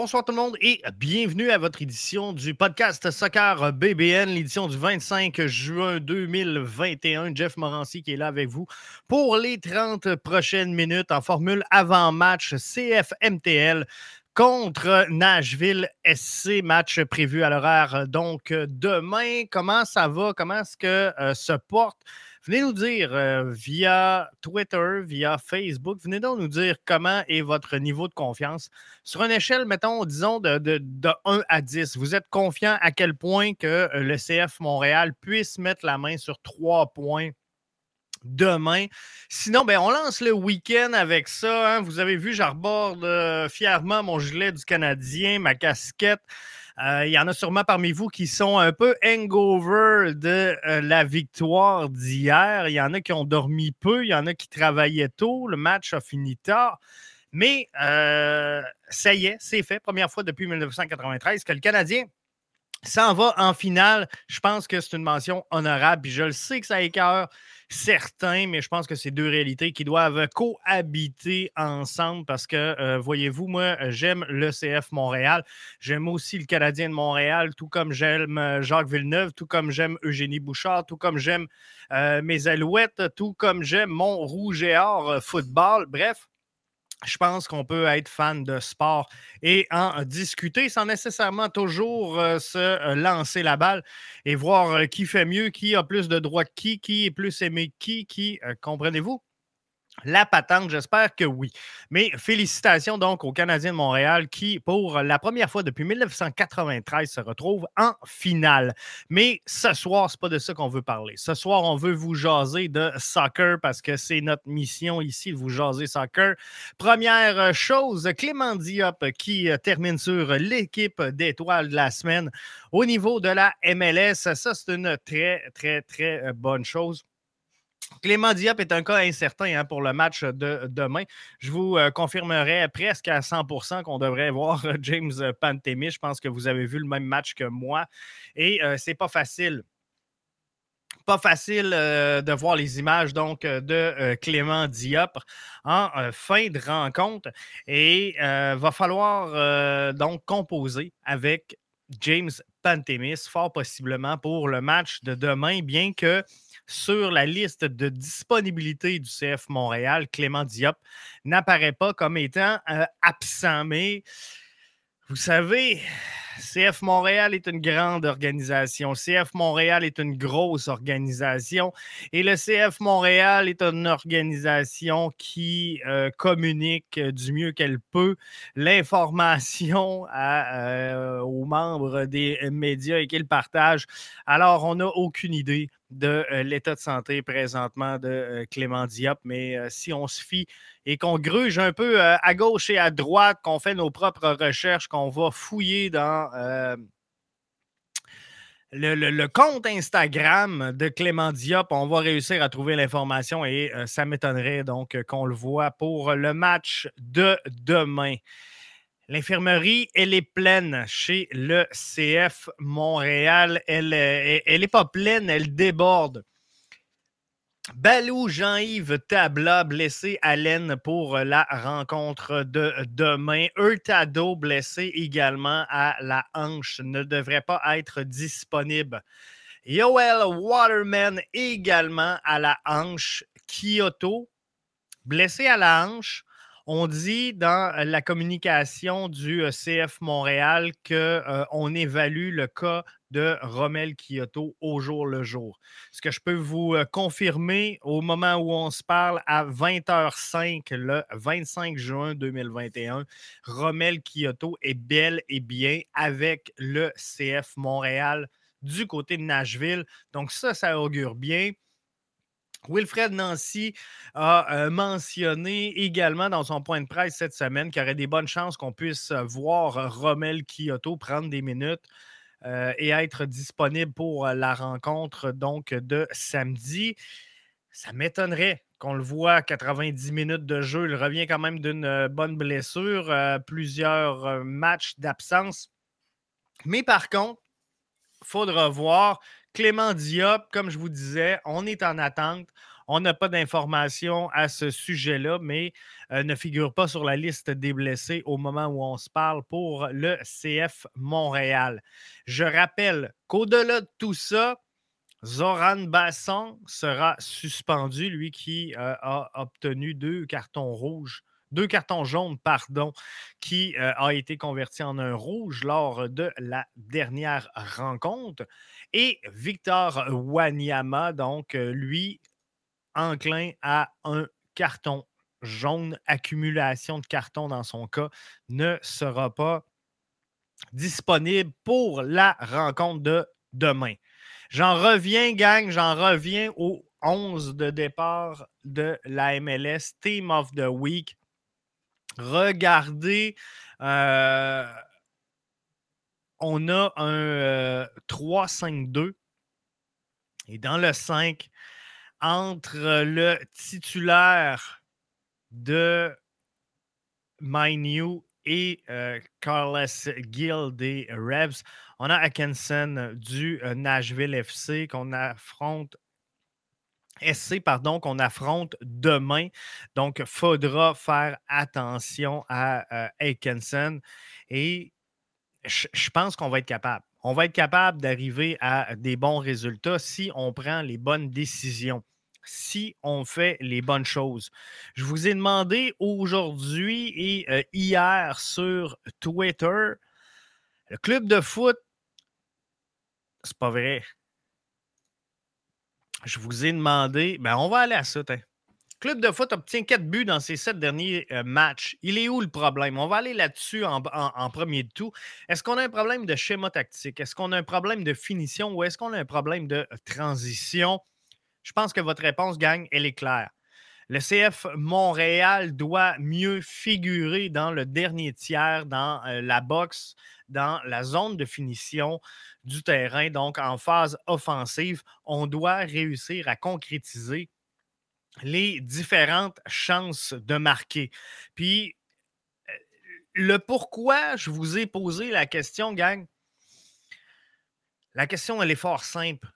Bonsoir tout le monde et bienvenue à votre édition du podcast Soccer BBN, l'édition du 25 juin 2021. Jeff Morancy qui est là avec vous pour les 30 prochaines minutes en formule avant-match CFMTL contre Nashville SC, match prévu à l'horaire donc demain. Comment ça va? Comment est-ce que euh, se porte Venez nous dire euh, via Twitter, via Facebook, venez donc nous dire comment est votre niveau de confiance. Sur une échelle, mettons, disons, de, de, 1 à 10, vous êtes confiant à quel point que euh, le CF Montréal puisse mettre la main sur trois points demain? Sinon, ben, on lance le week-end avec ça. Hein. Vous avez vu, j'arborde euh, fièrement mon gilet du Canadien, ma casquette. Euh, il y en a sûrement parmi vous qui sont un peu hangover de euh, la victoire d'hier. Il y en a qui ont dormi peu, il y en a qui travaillaient tôt. Le match a fini tard. Mais euh, ça y est, c'est fait. Première fois depuis 1993 que le Canadien s'en va en finale. Je pense que c'est une mention honorable. Puis je le sais que ça écœure certains, mais je pense que c'est deux réalités qui doivent cohabiter ensemble parce que, euh, voyez-vous, moi, j'aime le CF Montréal. J'aime aussi le Canadien de Montréal, tout comme j'aime euh, Jacques Villeneuve, tout comme j'aime Eugénie Bouchard, tout comme j'aime euh, mes Alouettes, tout comme j'aime mon Rouge et Or football. Bref, je pense qu'on peut être fan de sport et en discuter sans nécessairement toujours euh, se euh, lancer la balle et voir euh, qui fait mieux, qui a plus de droits qui, qui est plus aimé qui, qui, comprenez-vous? La patente? J'espère que oui. Mais félicitations donc aux Canadiens de Montréal qui, pour la première fois depuis 1993, se retrouvent en finale. Mais ce soir, ce n'est pas de ça qu'on veut parler. Ce soir, on veut vous jaser de soccer parce que c'est notre mission ici de vous jaser soccer. Première chose, Clément Diop qui termine sur l'équipe d'étoiles de la semaine au niveau de la MLS. Ça, c'est une très, très, très bonne chose. Clément Diop est un cas incertain hein, pour le match de demain. Je vous euh, confirmerai presque à 100% qu'on devrait voir James Pantemi. Je pense que vous avez vu le même match que moi. Et euh, c'est pas facile pas facile euh, de voir les images donc de Clément Diop en fin de rencontre et va falloir donc composer avec James Pantemis fort possiblement pour le match de demain bien que sur la liste de disponibilité du CF Montréal, Clément Diop n'apparaît pas comme étant euh, absent. Mais vous savez, CF Montréal est une grande organisation. CF Montréal est une grosse organisation. Et le CF Montréal est une organisation qui euh, communique du mieux qu'elle peut l'information euh, aux membres des médias et qu'ils partagent. Alors, on n'a aucune idée de euh, l'état de santé présentement de euh, Clément Diop. Mais euh, si on se fie et qu'on gruge un peu à gauche et à droite, qu'on fait nos propres recherches, qu'on va fouiller dans le, compte Instagram de Clément Diop, on va réussir à trouver l'information et ça m'étonnerait donc qu'on le voit pour le match de demain. L'infirmerie, elle est pleine chez le CF Montréal. Elle n'est elle, pas pleine, elle déborde. Balou Jean-Yves Tabla blessé à l'aine pour la rencontre de demain. Hurtado blessé également à la hanche ne devrait pas être disponible. Yoel Waterman également à la hanche. Kyoto blessé à la hanche. On dit dans la communication du CF Montréal qu'on évalue le cas de Romel Kyoto au jour le jour. Ce que je peux vous confirmer au moment où on se parle à 20h05 le 25 juin 2021, Romel Kyoto est bel et bien avec le CF Montréal du côté de Nashville. Donc ça, ça augure bien. Wilfred Nancy a euh, mentionné également dans son point de presse cette semaine qu'il y aurait des bonnes chances qu'on puisse voir Romel Kyoto prendre des minutes euh, et être disponible pour la rencontre donc de samedi. Ça m'étonnerait qu'on le voit 90 minutes de jeu. Il revient quand même d'une euh, bonne blessure, plusieurs matchs d'absence. Mais par contre, il faudra voir Clément Diop, comme je vous disais, on est en attente. On n'a pas d'informations à ce sujet-là, mais euh, ne figure pas sur la liste des blessés au moment où on se parle pour le CF Montréal. Je rappelle qu'au-delà de tout ça, Zoran Basson sera suspendu, lui qui euh, a obtenu deux cartons rouges deux cartons jaunes, pardon, qui euh, a été converti en un rouge lors de la dernière rencontre. Et Victor Wanyama, donc, euh, lui, enclin à un carton jaune, accumulation de cartons dans son cas, ne sera pas disponible pour la rencontre de demain. J'en reviens, gang, j'en reviens au 11 de départ de la MLS, Team of the Week. Regardez, on a un 3-5-2. Euh, Et dans le 5, entre le titulaire de New et euh, Carlos Gill des Revs, on a Atkinson du Nashville FC qu'on affronte SC, pardon, qu'on affronte demain. Donc, il faudra faire attention à euh, Et je pense qu'on va être capable. On va être capable d'arriver à des bons résultats si on prend les bonnes décisions, si on fait les bonnes choses. Je vous ai demandé aujourd'hui et euh, hier sur Twitter, le club de foot, c'est pas vrai je vous ai demandé, ben on va aller à ça. Club de foot obtient quatre buts dans ses sept derniers euh, matchs. Il est où le problème? On va aller là-dessus en, premier de tout. Est-ce qu'on a un problème de schéma tactique? Est-ce qu'on a un problème de finition ou est-ce qu'on a un problème de transition? Je pense que votre réponse, gagne, elle est claire. Le CF Montréal doit mieux figurer dans le dernier tiers, dans euh, la boxe, dans la zone de finition du terrain, donc en phase offensive. On doit réussir à concrétiser les différentes chances de marquer. Puis, euh, le pourquoi je vous ai posé la question, gang, la question, elle est fort simple.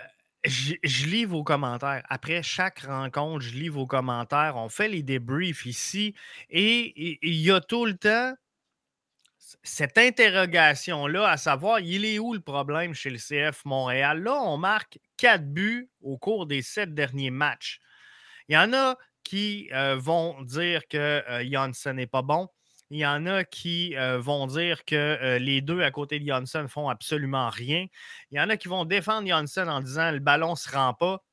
Euh, je, lis vos commentaires. Après chaque rencontre, je lis vos commentaires. On fait les débriefs ici et il y a tout le temps cette interrogation-là, à savoir, il est où le problème chez le CF Montréal? Là, on marque quatre buts au cours des sept derniers matchs. Il y en a qui euh, vont dire que euh, n'est pas bon. Il y en a qui euh, vont dire que euh, les deux à côté de Janssen font absolument rien. Il y en a qui vont défendre Janssen en disant le ballon ne se rend pas.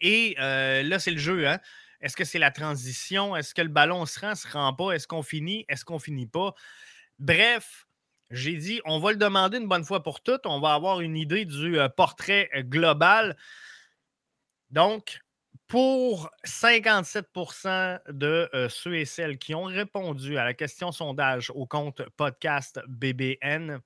Et là, c'est le jeu. Hein? Est-ce que c'est la transition? Est-ce que le ballon se rend, se rend pas? Est-ce qu'on finit? Est-ce qu'on finit pas? Bref, j'ai dit, on va le demander une bonne fois pour toutes. On va avoir une idée du euh, portrait euh, global. Donc, pour 57% de euh, ceux et celles qui ont répondu à la question sondage au compte podcast BBN,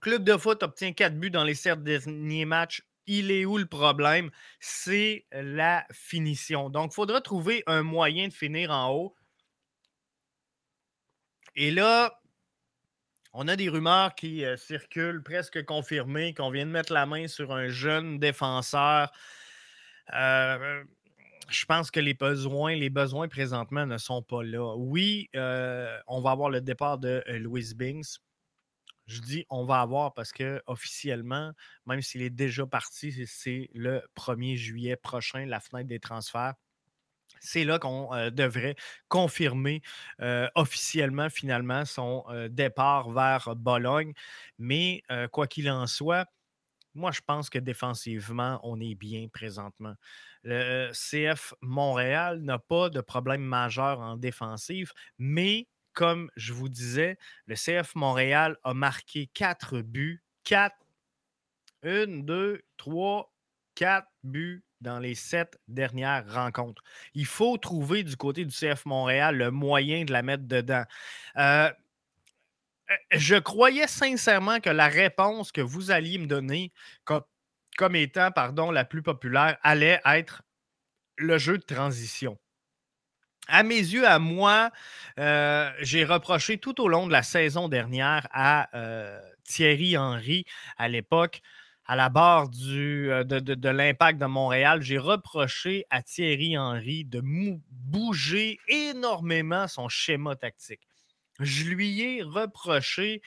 Club de foot obtient 4 buts dans les 7 derniers matchs il est où le problème? C'est la finition. Donc, il faudra trouver un moyen de finir en haut. Et là, on a des rumeurs qui euh, circulent presque confirmées qu'on vient de mettre la main sur un jeune défenseur. Euh, je pense que les besoins, les besoins présentement ne sont pas là. Oui, euh, on va avoir le départ de Louis Bings. Je dis on va avoir parce que officiellement, même s'il est déjà parti, c'est le 1er juillet prochain, la fenêtre des transferts. C'est là qu'on euh, devrait confirmer euh, officiellement finalement son euh, départ vers Bologne. Mais quoi qu'il en soit, moi, je pense que défensivement, on est bien présentement. Le CF Montréal n'a pas de problème majeur en défensive, mais comme je vous disais, le CF Montréal a marqué quatre buts. Quatre. Une, deux, trois, quatre buts dans les sept dernières rencontres. Il faut trouver du côté du CF Montréal le moyen de la mettre dedans. Euh, euh, je croyais sincèrement que la réponse que vous alliez me donner comme, comme étant pardon, la plus populaire allait être le jeu de transition. À mes yeux, à moi, euh, j'ai reproché tout au long de la saison dernière à euh, Thierry Henry, à l'époque, à la barre euh, de, l'impact de Montréal, j'ai reproché à Thierry Henry de bouger énormément son schéma tactique. Je lui ai reproché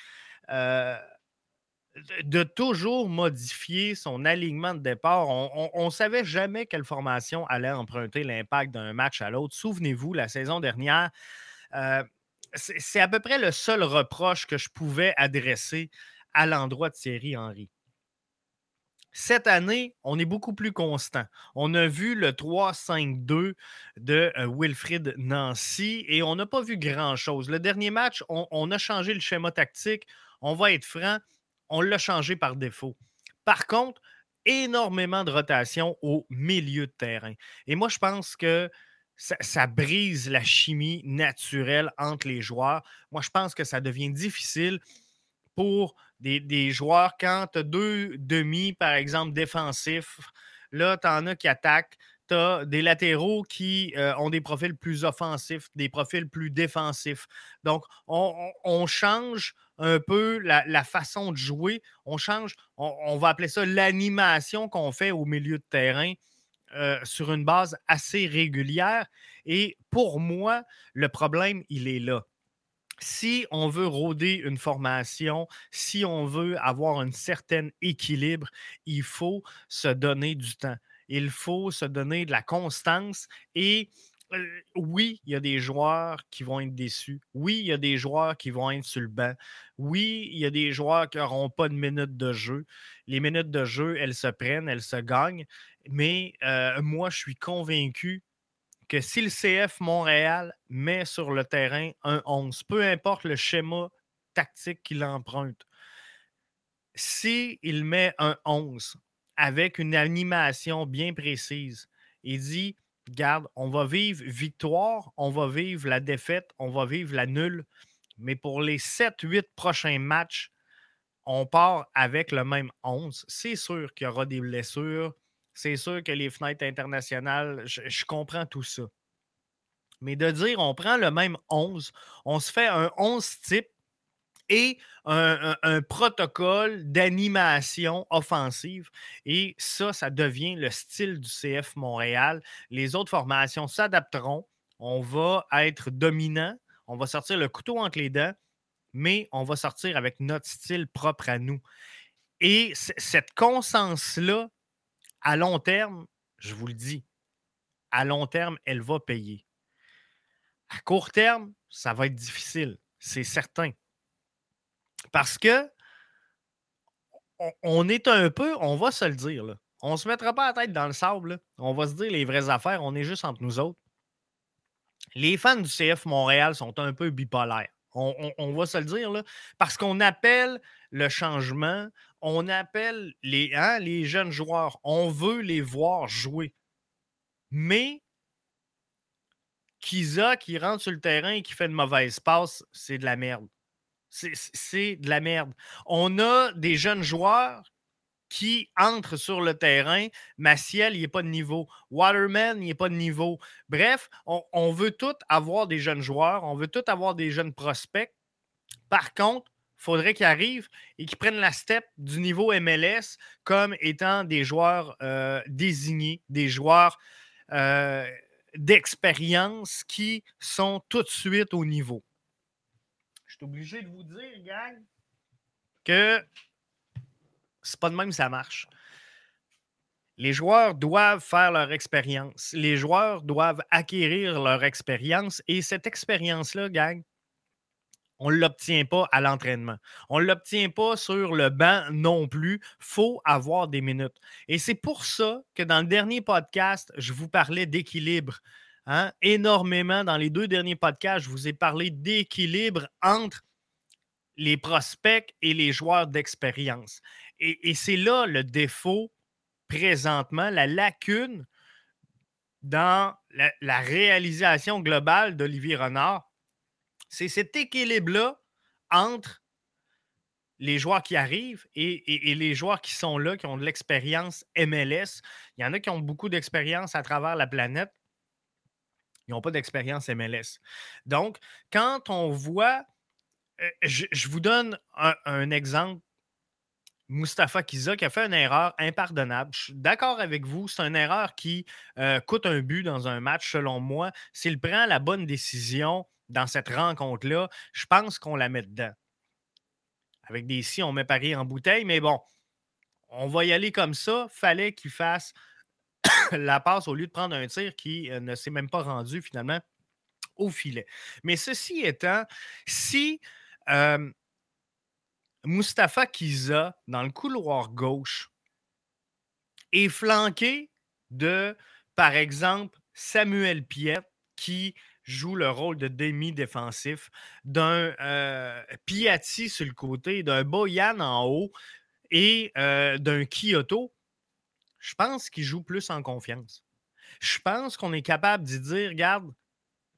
de toujours modifier son alignement de départ. On ne savait jamais quelle formation allait emprunter l'impact d'un match à l'autre. Souvenez-vous, la saison dernière, euh, c'est à peu près le seul reproche que je pouvais adresser à l'endroit de Thierry Henry. Cette année, on est beaucoup plus constant. On a vu le 3-5-2 de euh, Wilfrid Nancy et on n'a pas vu grand-chose. Le dernier match, on, a changé le schéma tactique. On va être franc, on l'a changé par défaut. Par contre, énormément de rotation au milieu de terrain. Et moi, je pense que ça, brise la chimie naturelle entre les joueurs. Moi, je pense que ça devient difficile pour des, joueurs quand tu as deux demi, par exemple, défensifs. Là, tu en as qui attaquent. Tu as des latéraux qui euh, ont des profils plus offensifs, des profils plus défensifs. Donc, on change un peu la, façon de jouer. On change, on, va appeler ça l'animation qu'on fait au milieu de terrain euh, sur une base assez régulière. Et pour moi, le problème, il est là. Si on veut rôder une formation, si on veut avoir un certain équilibre, il faut se donner du temps. Il faut se donner de la constance et oui, il y a des joueurs qui vont être déçus. Oui, il y a des joueurs qui vont être sur le banc. Oui, il y a des joueurs qui n'auront pas de minutes de jeu. Les minutes de jeu, elles se prennent, elles se gagnent. Mais euh, moi, je suis convaincu que si le CF Montréal met sur le terrain un 11, peu importe le schéma tactique qu'il emprunte, s'il met un 11 avec une animation bien précise, il dit Garde, on va vivre victoire, on va vivre la défaite, on va vivre la nulle. Mais pour les 7-8 prochains matchs, on part avec le même 11. C'est sûr qu'il y aura des blessures. C'est sûr que les fenêtres internationales, je, je, comprends tout ça. Mais de dire on prend le même 11, on se fait un 11 type et un, protocole d'animation offensive. Et ça, ça devient le style du CF Montréal. Les autres formations s'adapteront. On va être dominant. On va sortir le couteau entre les dents, mais on va sortir avec notre style propre à nous. Et cette conscience-là, à long terme, je vous le dis, à long terme, elle va payer. À court terme, ça va être difficile, c'est certain. Parce que on, est un peu, on va se le dire, on ne se mettra pas la tête dans le sable. On va se dire les vraies affaires, on est juste entre nous autres. Les fans du CF Montréal sont un peu bipolaires. On, va se le dire, là, parce qu'on appelle le changement, on appelle les, hein, les jeunes joueurs, on veut les voir jouer. Mais Kiza qui rentre sur le terrain et qui fait de mauvaises passes, c'est de la merde. C'est de la merde. On a des jeunes joueurs qui entrent sur le terrain. Maciel, il n'est pas de niveau. Waterman, il n'est pas de niveau. Bref, on, veut tout avoir des jeunes joueurs, on veut tout avoir des jeunes prospects. Par contre, il faudrait qu'ils arrivent et qu'ils prennent la step du niveau MLS comme étant des joueurs euh, désignés, des joueurs euh, d'expérience qui sont tout de suite au niveau je suis obligé de vous dire, gang, que c'est pas de même ça marche. Les joueurs doivent faire leur expérience. Les joueurs doivent acquérir leur expérience. Et cette expérience-là, gang, on ne l'obtient pas à l'entraînement. On ne l'obtient pas sur le banc non plus. Il faut avoir des minutes. Et c'est pour ça que dans le dernier podcast, je vous parlais d'équilibre. Hein, énormément dans les deux derniers podcasts. Je vous ai parlé d'équilibre entre les prospects et les joueurs d'expérience. Et, c'est là le défaut présentement, la lacune dans la, réalisation globale d'Olivier Renard. C'est cet équilibre-là entre les joueurs qui arrivent et, et, les joueurs qui sont là, qui ont de l'expérience MLS. Il y en a qui ont beaucoup d'expérience à travers la planète. Ils n'ont pas d'expérience MLS. Donc, quand on voit, euh, je, vous donne un, exemple. Mustapha Kiza qui a fait une erreur impardonnable. Je suis d'accord avec vous, c'est une erreur qui euh, coûte un but dans un match, selon moi. S'il prend la bonne décision dans cette rencontre-là, je pense qu'on la met dedans. Avec des si, on met Paris en bouteille, mais bon, on va y aller comme ça. Fallait qu'il fasse la passe au lieu de prendre un tir qui euh, ne s'est même pas rendu finalement au filet. Mais ceci étant, si euh, Mustapha Kiza, dans le couloir gauche, est flanqué de, par exemple, Samuel Piet, qui joue le rôle de demi-défensif, d'un euh, Piatti sur le côté, d'un Boyan en haut et d'un Kyoto, je pense qu'il joue plus en confiance. Je pense qu'on est capable d'y dire, regarde,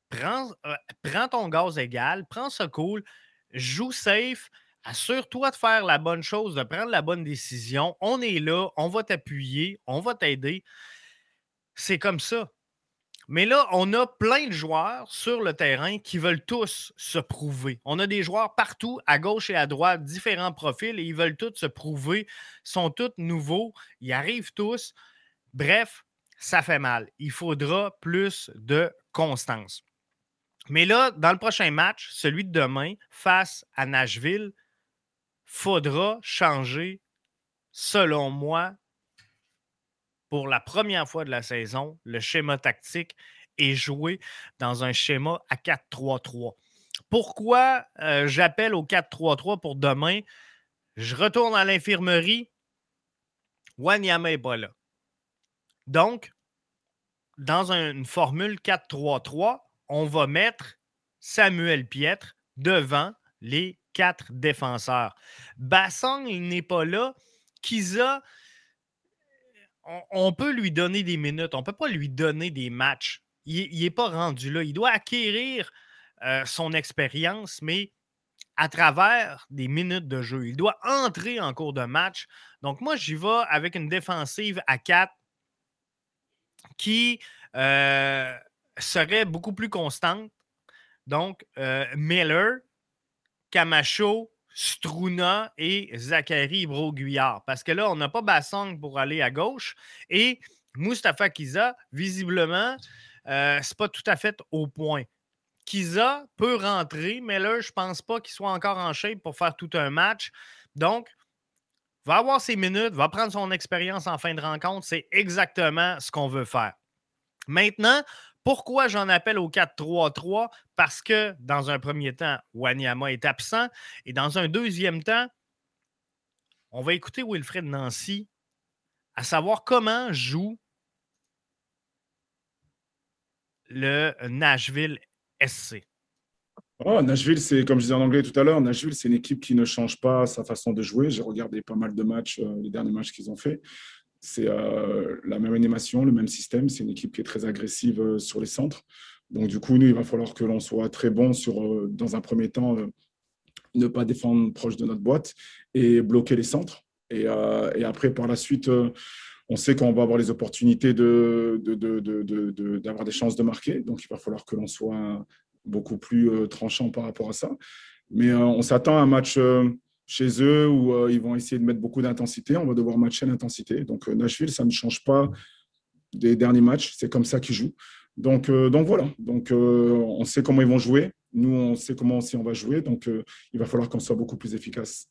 prends, euh, prends ton gaz égal, prends ça cool, joue safe, assure-toi de faire la bonne chose, de prendre la bonne décision. On est là, on va t'appuyer, on va t'aider. C'est comme ça. Mais là, on a plein de joueurs sur le terrain qui veulent tous se prouver. On a des joueurs partout, à gauche et à droite, différents profils, et ils veulent tous se prouver, sont tous nouveaux, ils arrivent tous. Bref, ça fait mal. Il faudra plus de constance. Mais là, dans le prochain match, celui de demain, face à Nashville, faudra changer, selon moi, pour la première fois de la saison, le schéma tactique est joué dans un schéma à 4-3-3. Pourquoi euh, j'appelle au 4-3-3 pour demain? Je retourne à l'infirmerie. Wanyama n'est pas là. Donc, dans une formule 4-3-3, on va mettre Samuel Pietre devant les quatre défenseurs. Bassong, il n'est pas là. Kiza, on, peut lui donner des minutes, on ne peut pas lui donner des matchs. Il n'est pas rendu là. Il doit acquérir euh, son expérience, mais à travers des minutes de jeu. Il doit entrer en cours de match. Donc, moi, j'y vais avec une défensive à 4 qui euh, serait beaucoup plus constante. Donc, euh, Miller, Camacho, Struna et Zachary Broguillard. Parce que là, on n'a pas Bassang pour aller à gauche. Et Mustafa Kiza, visiblement, euh, c'est pas tout à fait au point. Kiza peut rentrer, mais là, je pense pas qu'il soit encore en shape pour faire tout un match. Donc, va avoir ses minutes, va prendre son expérience en fin de rencontre. C'est exactement ce qu'on veut faire. Maintenant, pourquoi j'en appelle au 4-3-3? Parce que dans un premier temps, Wanyama est absent et dans un deuxième temps, on va écouter Wilfred Nancy à savoir comment joue le Nashville SC. Oh, Nashville, c'est comme je disais en anglais tout à l'heure, Nashville, c'est une équipe qui ne change pas sa façon de jouer. J'ai regardé pas mal de matchs, euh, les derniers matchs qu'ils ont fait. C'est euh, la même animation, le même système. C'est une équipe qui est très agressive euh, sur les centres. Donc, du coup, nous, il va falloir que l'on soit très bon sur, euh, dans un premier temps, ne pas défendre proche de notre boîte et bloquer les centres. Et, après, par la suite, on sait qu'on va avoir les opportunités d'avoir de, de, des chances de marquer. Donc, il va falloir que l'on soit beaucoup plus tranchant par rapport à ça. Mais on s'attend à un match chez eux où euh, ils vont essayer de mettre beaucoup d'intensité. On va devoir matcher l'intensité. Donc, euh, Nashville, ça ne change pas des derniers matchs. C'est comme ça qu'ils jouent. Donc, euh, donc voilà. Donc, on sait comment ils vont jouer. Nous, on sait comment aussi on va jouer. Donc, il va falloir qu'on soit beaucoup plus efficace.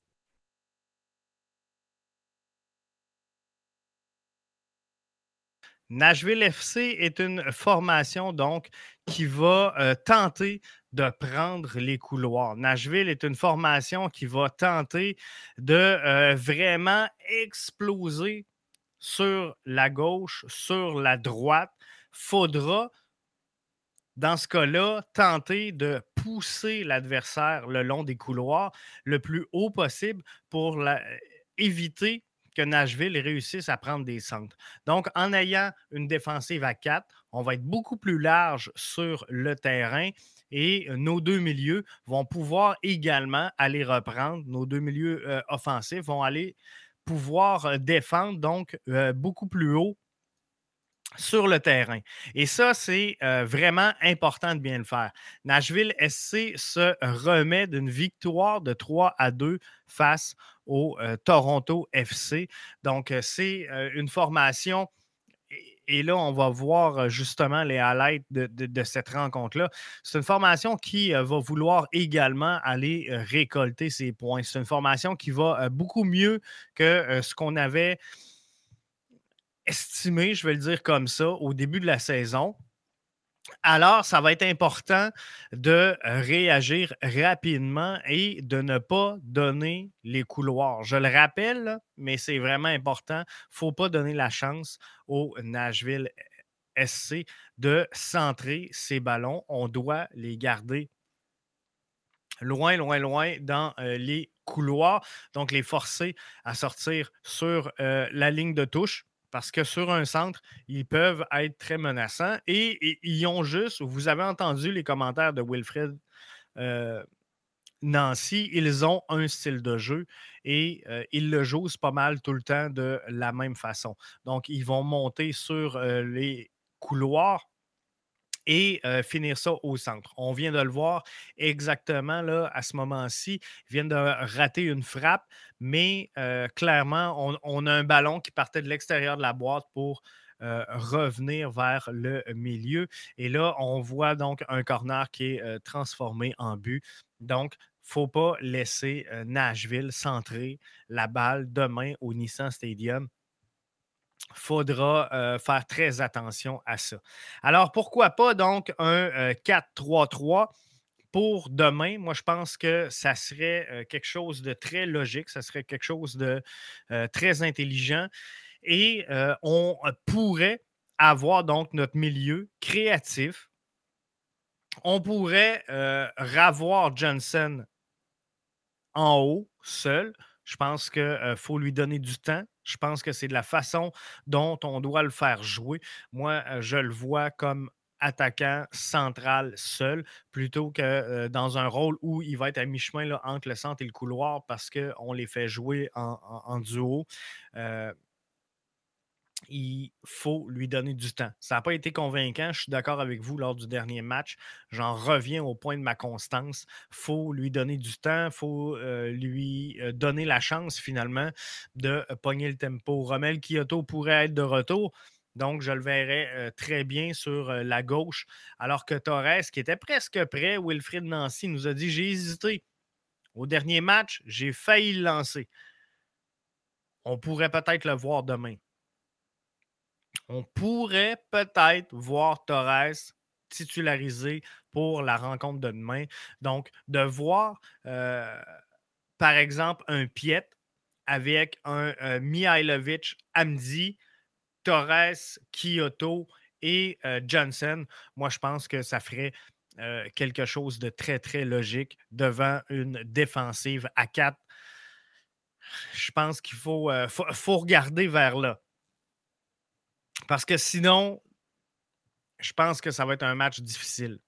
Nashville FC est une formation donc qui va tenter de prendre les couloirs. Nashville est une formation qui va tenter de euh, vraiment exploser sur la gauche, sur la droite. Faudra, dans ce cas-là, tenter de pousser l'adversaire le long des couloirs le plus haut possible pour éviter que Nashville réussisse à prendre des centres. Donc, en ayant une défensive à 4, on va être beaucoup plus large sur le terrain et nos deux milieux vont pouvoir également aller reprendre. Nos deux milieux euh, offensifs vont aller pouvoir euh, défendre donc euh, beaucoup plus haut sur le terrain. Et ça, c'est euh, vraiment important de bien le faire. Nashville SC se remet d'une victoire de 3 à 2 face au euh, Toronto FC. Donc, euh, c'est une formation. Et là, on va voir justement les highlights de, cette rencontre-là. C'est une formation qui va vouloir également aller récolter ses points. C'est une formation qui va beaucoup mieux que ce qu'on avait estimé, je vais le dire comme ça, au début de la saison. Alors, ça va être important de réagir rapidement et de ne pas donner les couloirs. Je le rappelle, mais c'est vraiment important. Il ne faut pas donner la chance au Nashville SC de centrer ses ballons. On doit les garder loin, loin, loin dans euh, les couloirs. Donc, les forcer à sortir sur euh, la ligne de touche parce que sur un centre, ils peuvent être très menaçants. Et, ils ont juste, vous avez entendu les commentaires de Wilfred euh, Nancy, ils ont un style de jeu et euh, ils le jouent pas mal tout le temps de la même façon. Donc, ils vont monter sur euh, les couloirs et finir ça au centre. On vient de le voir exactement là, à ce moment-ci. Ils viennent de rater une frappe, mais clairement, on, a un ballon qui partait de l'extérieur de la boîte pour revenir vers le milieu. Et là, on voit donc un corner qui est transformé en but. Donc, il ne faut pas laisser Nashville centrer la balle demain au Nissan Stadium faudra euh, faire très attention à ça. Alors, pourquoi pas donc un 4-3-3 euh, pour demain? Moi, je pense que ça serait euh, quelque chose de très logique, ça serait quelque chose de très intelligent et on pourrait avoir donc notre milieu créatif. On pourrait ravoir Johnson en haut, seul. Je pense qu'il faut lui donner du temps. Je pense que c'est de la façon dont on doit le faire jouer. Moi, je le vois comme attaquant central seul plutôt que dans un rôle où il va être à mi-chemin entre le centre et le couloir parce qu'on les fait jouer en, duo. Il faut lui donner du temps. Ça n'a pas été convaincant. Je suis d'accord avec vous lors du dernier match. J'en reviens au point de ma constance. Il faut lui donner du temps. Il faut euh, lui euh, donner la chance finalement de pogner le tempo. Romel Kyoto pourrait être de retour. Donc, je le verrai euh, très bien sur la gauche. Alors que Torres, qui était presque prêt, Wilfried Nancy nous a dit J'ai hésité. Au dernier match, j'ai failli le lancer. On pourrait peut-être le voir demain on pourrait peut-être voir Torres titularisé pour la rencontre de demain. Donc, de voir, euh, par exemple, un Piet avec un euh, Mihailovic, Amdi, Torres, Kyoto et euh, Johnson, moi, je pense que ça ferait quelque chose de très, très logique devant une défensive à 4. Je pense qu'il faut, faut regarder vers là. Parce que sinon, je pense que ça va être un match difficile.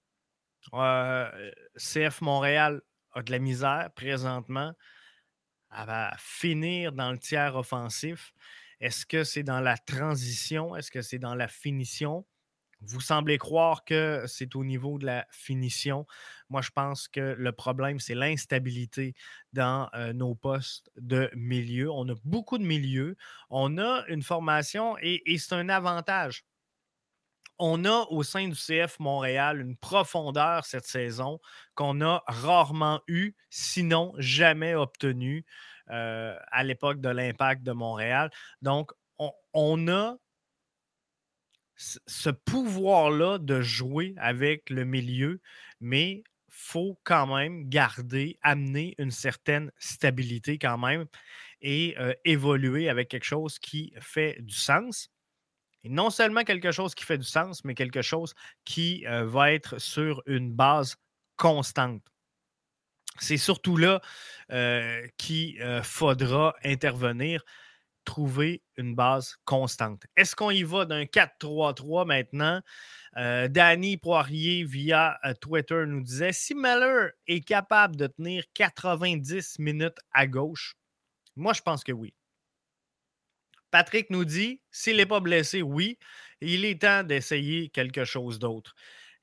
Euh, CF Montréal a de la misère présentement. Elle va finir dans le tiers offensif. Est-ce que c'est dans la transition? Est-ce que c'est dans la finition? Vous semblez croire que c'est au niveau de la finition. Moi, je pense que le problème, c'est l'instabilité dans nos postes de milieu. On a beaucoup de milieux. On a une formation et, c'est un avantage. On a au sein du CF Montréal une profondeur cette saison qu'on a rarement eue, sinon jamais obtenue à l'époque de l'impact de Montréal. Donc, on a ce pouvoir-là de jouer avec le milieu, mais faut quand même garder, amener une certaine stabilité quand même et euh, évoluer avec quelque chose qui fait du sens. Et non seulement quelque chose qui fait du sens, mais quelque chose qui euh, va être sur une base constante. C'est surtout là euh, qu'il faudra intervenir trouver une base constante. Est-ce qu'on y va d'un 4-3-3 maintenant? Euh, Danny Poirier via euh, Twitter nous disait si Meller est capable de tenir 90 minutes à gauche, moi je pense que oui. Patrick nous dit s'il n'est pas blessé, oui. il est temps d'essayer quelque chose d'autre.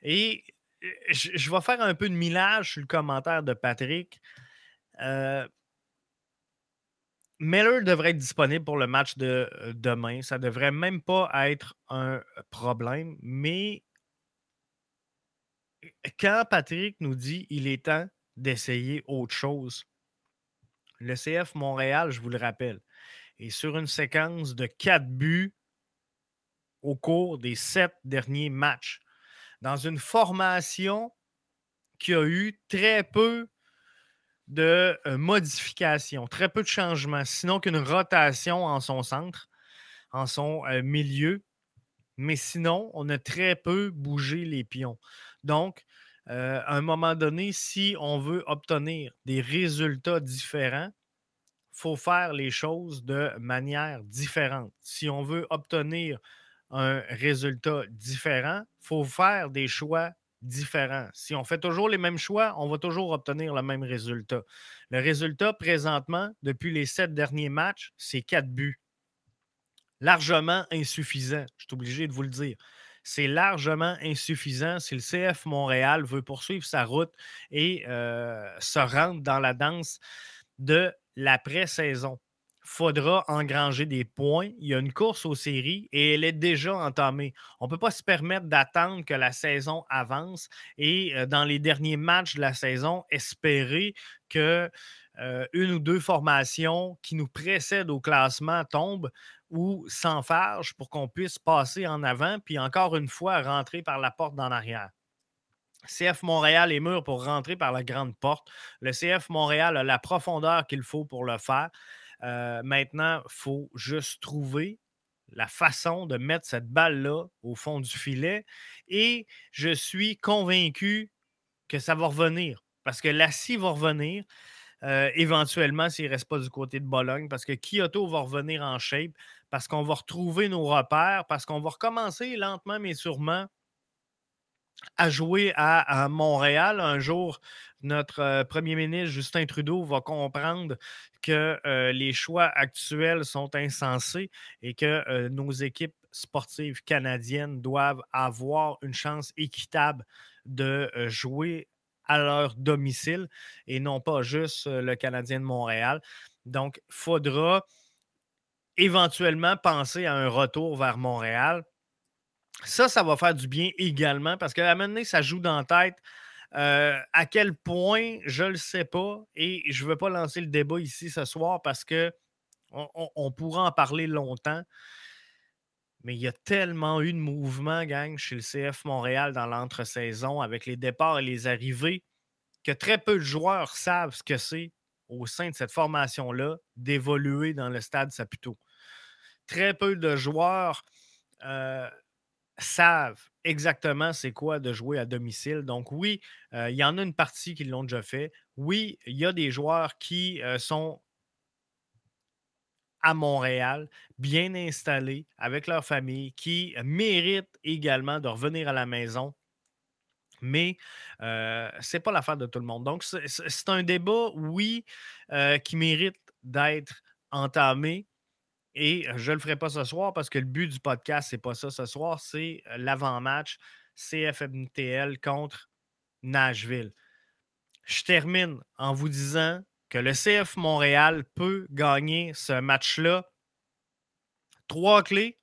Et euh, je, vais faire un peu de millage sur le commentaire de Patrick. Miller devrait être disponible pour le match de euh, demain. Ça ne devrait même pas être un problème. Mais quand Patrick nous dit qu'il est temps d'essayer autre chose, le CF Montréal, je vous le rappelle, est sur une séquence de quatre buts au cours des sept derniers matchs. Dans une formation qui a eu très peu de euh, modifications, très peu de changements, sinon qu'une rotation en son centre, en son euh, milieu. Mais sinon, on a très peu bougé les pions. Donc, euh, à un moment donné, si on veut obtenir des résultats différents, il faut faire les choses de manière différente. Si on veut obtenir un résultat différent, il faut faire des choix différents. Si on fait toujours les mêmes choix, on va toujours obtenir le même résultat. Le résultat présentement, depuis les sept derniers matchs, c'est quatre buts. Largement insuffisant, je suis obligé de vous le dire c'est largement insuffisant si le CF Montréal veut poursuivre sa route et euh, se rendre dans la danse de l'après-saison. Faudra engranger des points. Il y a une course aux séries et elle est déjà entamée. On ne peut pas se permettre d'attendre que la saison avance et euh, dans les derniers matchs de la saison, espérer que euh, une ou deux formations qui nous précèdent au classement tombent ou s'enfargent pour qu'on puisse passer en avant, puis encore une fois rentrer par la porte d'en arrière. CF Montréal est mûr pour rentrer par la grande porte. Le CF Montréal a la profondeur qu'il faut pour le faire. Euh, maintenant, il faut juste trouver la façon de mettre cette balle-là au fond du filet. Et je suis convaincu que ça va revenir. Parce que la scie va revenir. Euh, éventuellement, s'il ne reste pas du côté de Bologne, parce que Kyoto va revenir en shape, parce qu'on va retrouver nos repères, parce qu'on va recommencer lentement mais sûrement à jouer à, Montréal. Un jour, notre euh, premier ministre Justin Trudeau va comprendre que euh, les choix actuels sont insensés et que nos équipes sportives canadiennes doivent avoir une chance équitable de jouer à leur domicile et non pas juste le Canadien de Montréal. Donc, faudra éventuellement penser à un retour vers Montréal. Ça, ça va faire du bien également parce qu'à un moment donné, ça joue dans la tête. à quel point, je ne le sais pas et je ne veux pas lancer le débat ici ce soir parce que on pourra en parler longtemps mais il y a tellement eu de mouvements, gang, chez le CF Montréal dans l'entre-saison avec les départs et les arrivées que très peu de joueurs savent ce que c'est au sein de cette formation-là d'évoluer dans le stade Saputo. Très peu de joueurs euh, savent exactement c'est quoi de jouer à domicile. Donc oui, euh, il y en a une partie qui l'ont déjà fait. Oui, il y a des joueurs qui euh, sont à Montréal, bien installés avec leur famille, qui méritent également de revenir à la maison. Mais euh, ce n'est pas l'affaire de tout le monde. Donc, c'est un débat, oui, qui mérite d'être entamé. Et je ne le ferai pas ce soir parce que le but du podcast, ce n'est pas ça ce soir, c'est l'avant-match CFMTL contre Nashville. Je termine en vous disant que le CF Montréal peut gagner ce match-là. Trois clés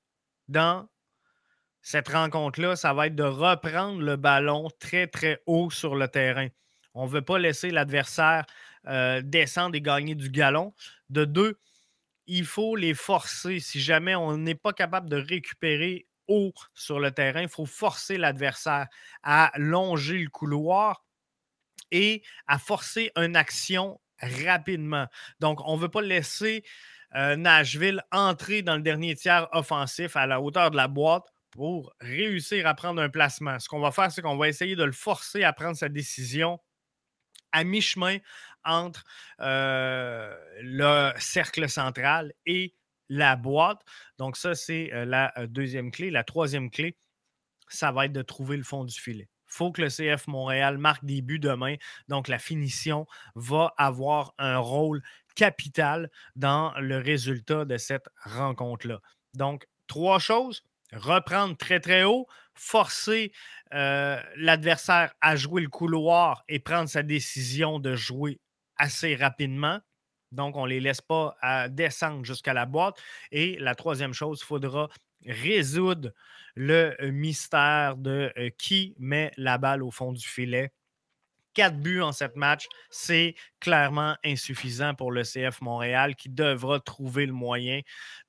dans cette rencontre-là, ça va être de reprendre le ballon très, très haut sur le terrain. On ne veut pas laisser l'adversaire descendre et gagner du galon. De deux, il faut les forcer. Si jamais on n'est pas capable de récupérer haut sur le terrain, il faut forcer l'adversaire à longer le couloir et à forcer une action rapidement. Donc, on ne veut pas laisser euh, Nashville entrer dans le dernier tiers offensif à la hauteur de la boîte pour réussir à prendre un placement. Ce qu'on va faire, c'est qu'on va essayer de le forcer à prendre sa décision à mi-chemin entre euh, le cercle central et la boîte. Donc, ça, c'est euh, la deuxième clé. La troisième clé, ça va être de trouver le fond du filet faut que le CF Montréal marque des buts demain. Donc, la finition va avoir un rôle capital dans le résultat de cette rencontre-là. Donc, trois choses. reprendre très très haut, forcer euh, l'adversaire à jouer le couloir et prendre sa décision de jouer assez rapidement. Donc, on ne les laisse pas descendre jusqu'à la boîte. Et la troisième chose, il faudra résoudre le mystère de euh, qui met la balle au fond du filet. Quatre buts en sept matchs, c'est clairement insuffisant pour le CF Montréal qui devra trouver le moyen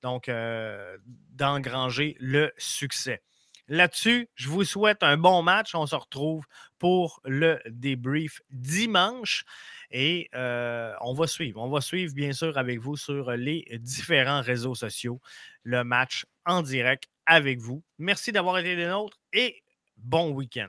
donc euh, d'engranger le succès. Là-dessus, je vous souhaite un bon match. On se retrouve pour le débrief dimanche. Et euh, on va suivre. On va suivre, bien sûr, avec vous sur les différents réseaux sociaux le match en direct avec vous. Merci d'avoir été des nôtres et bon week-end.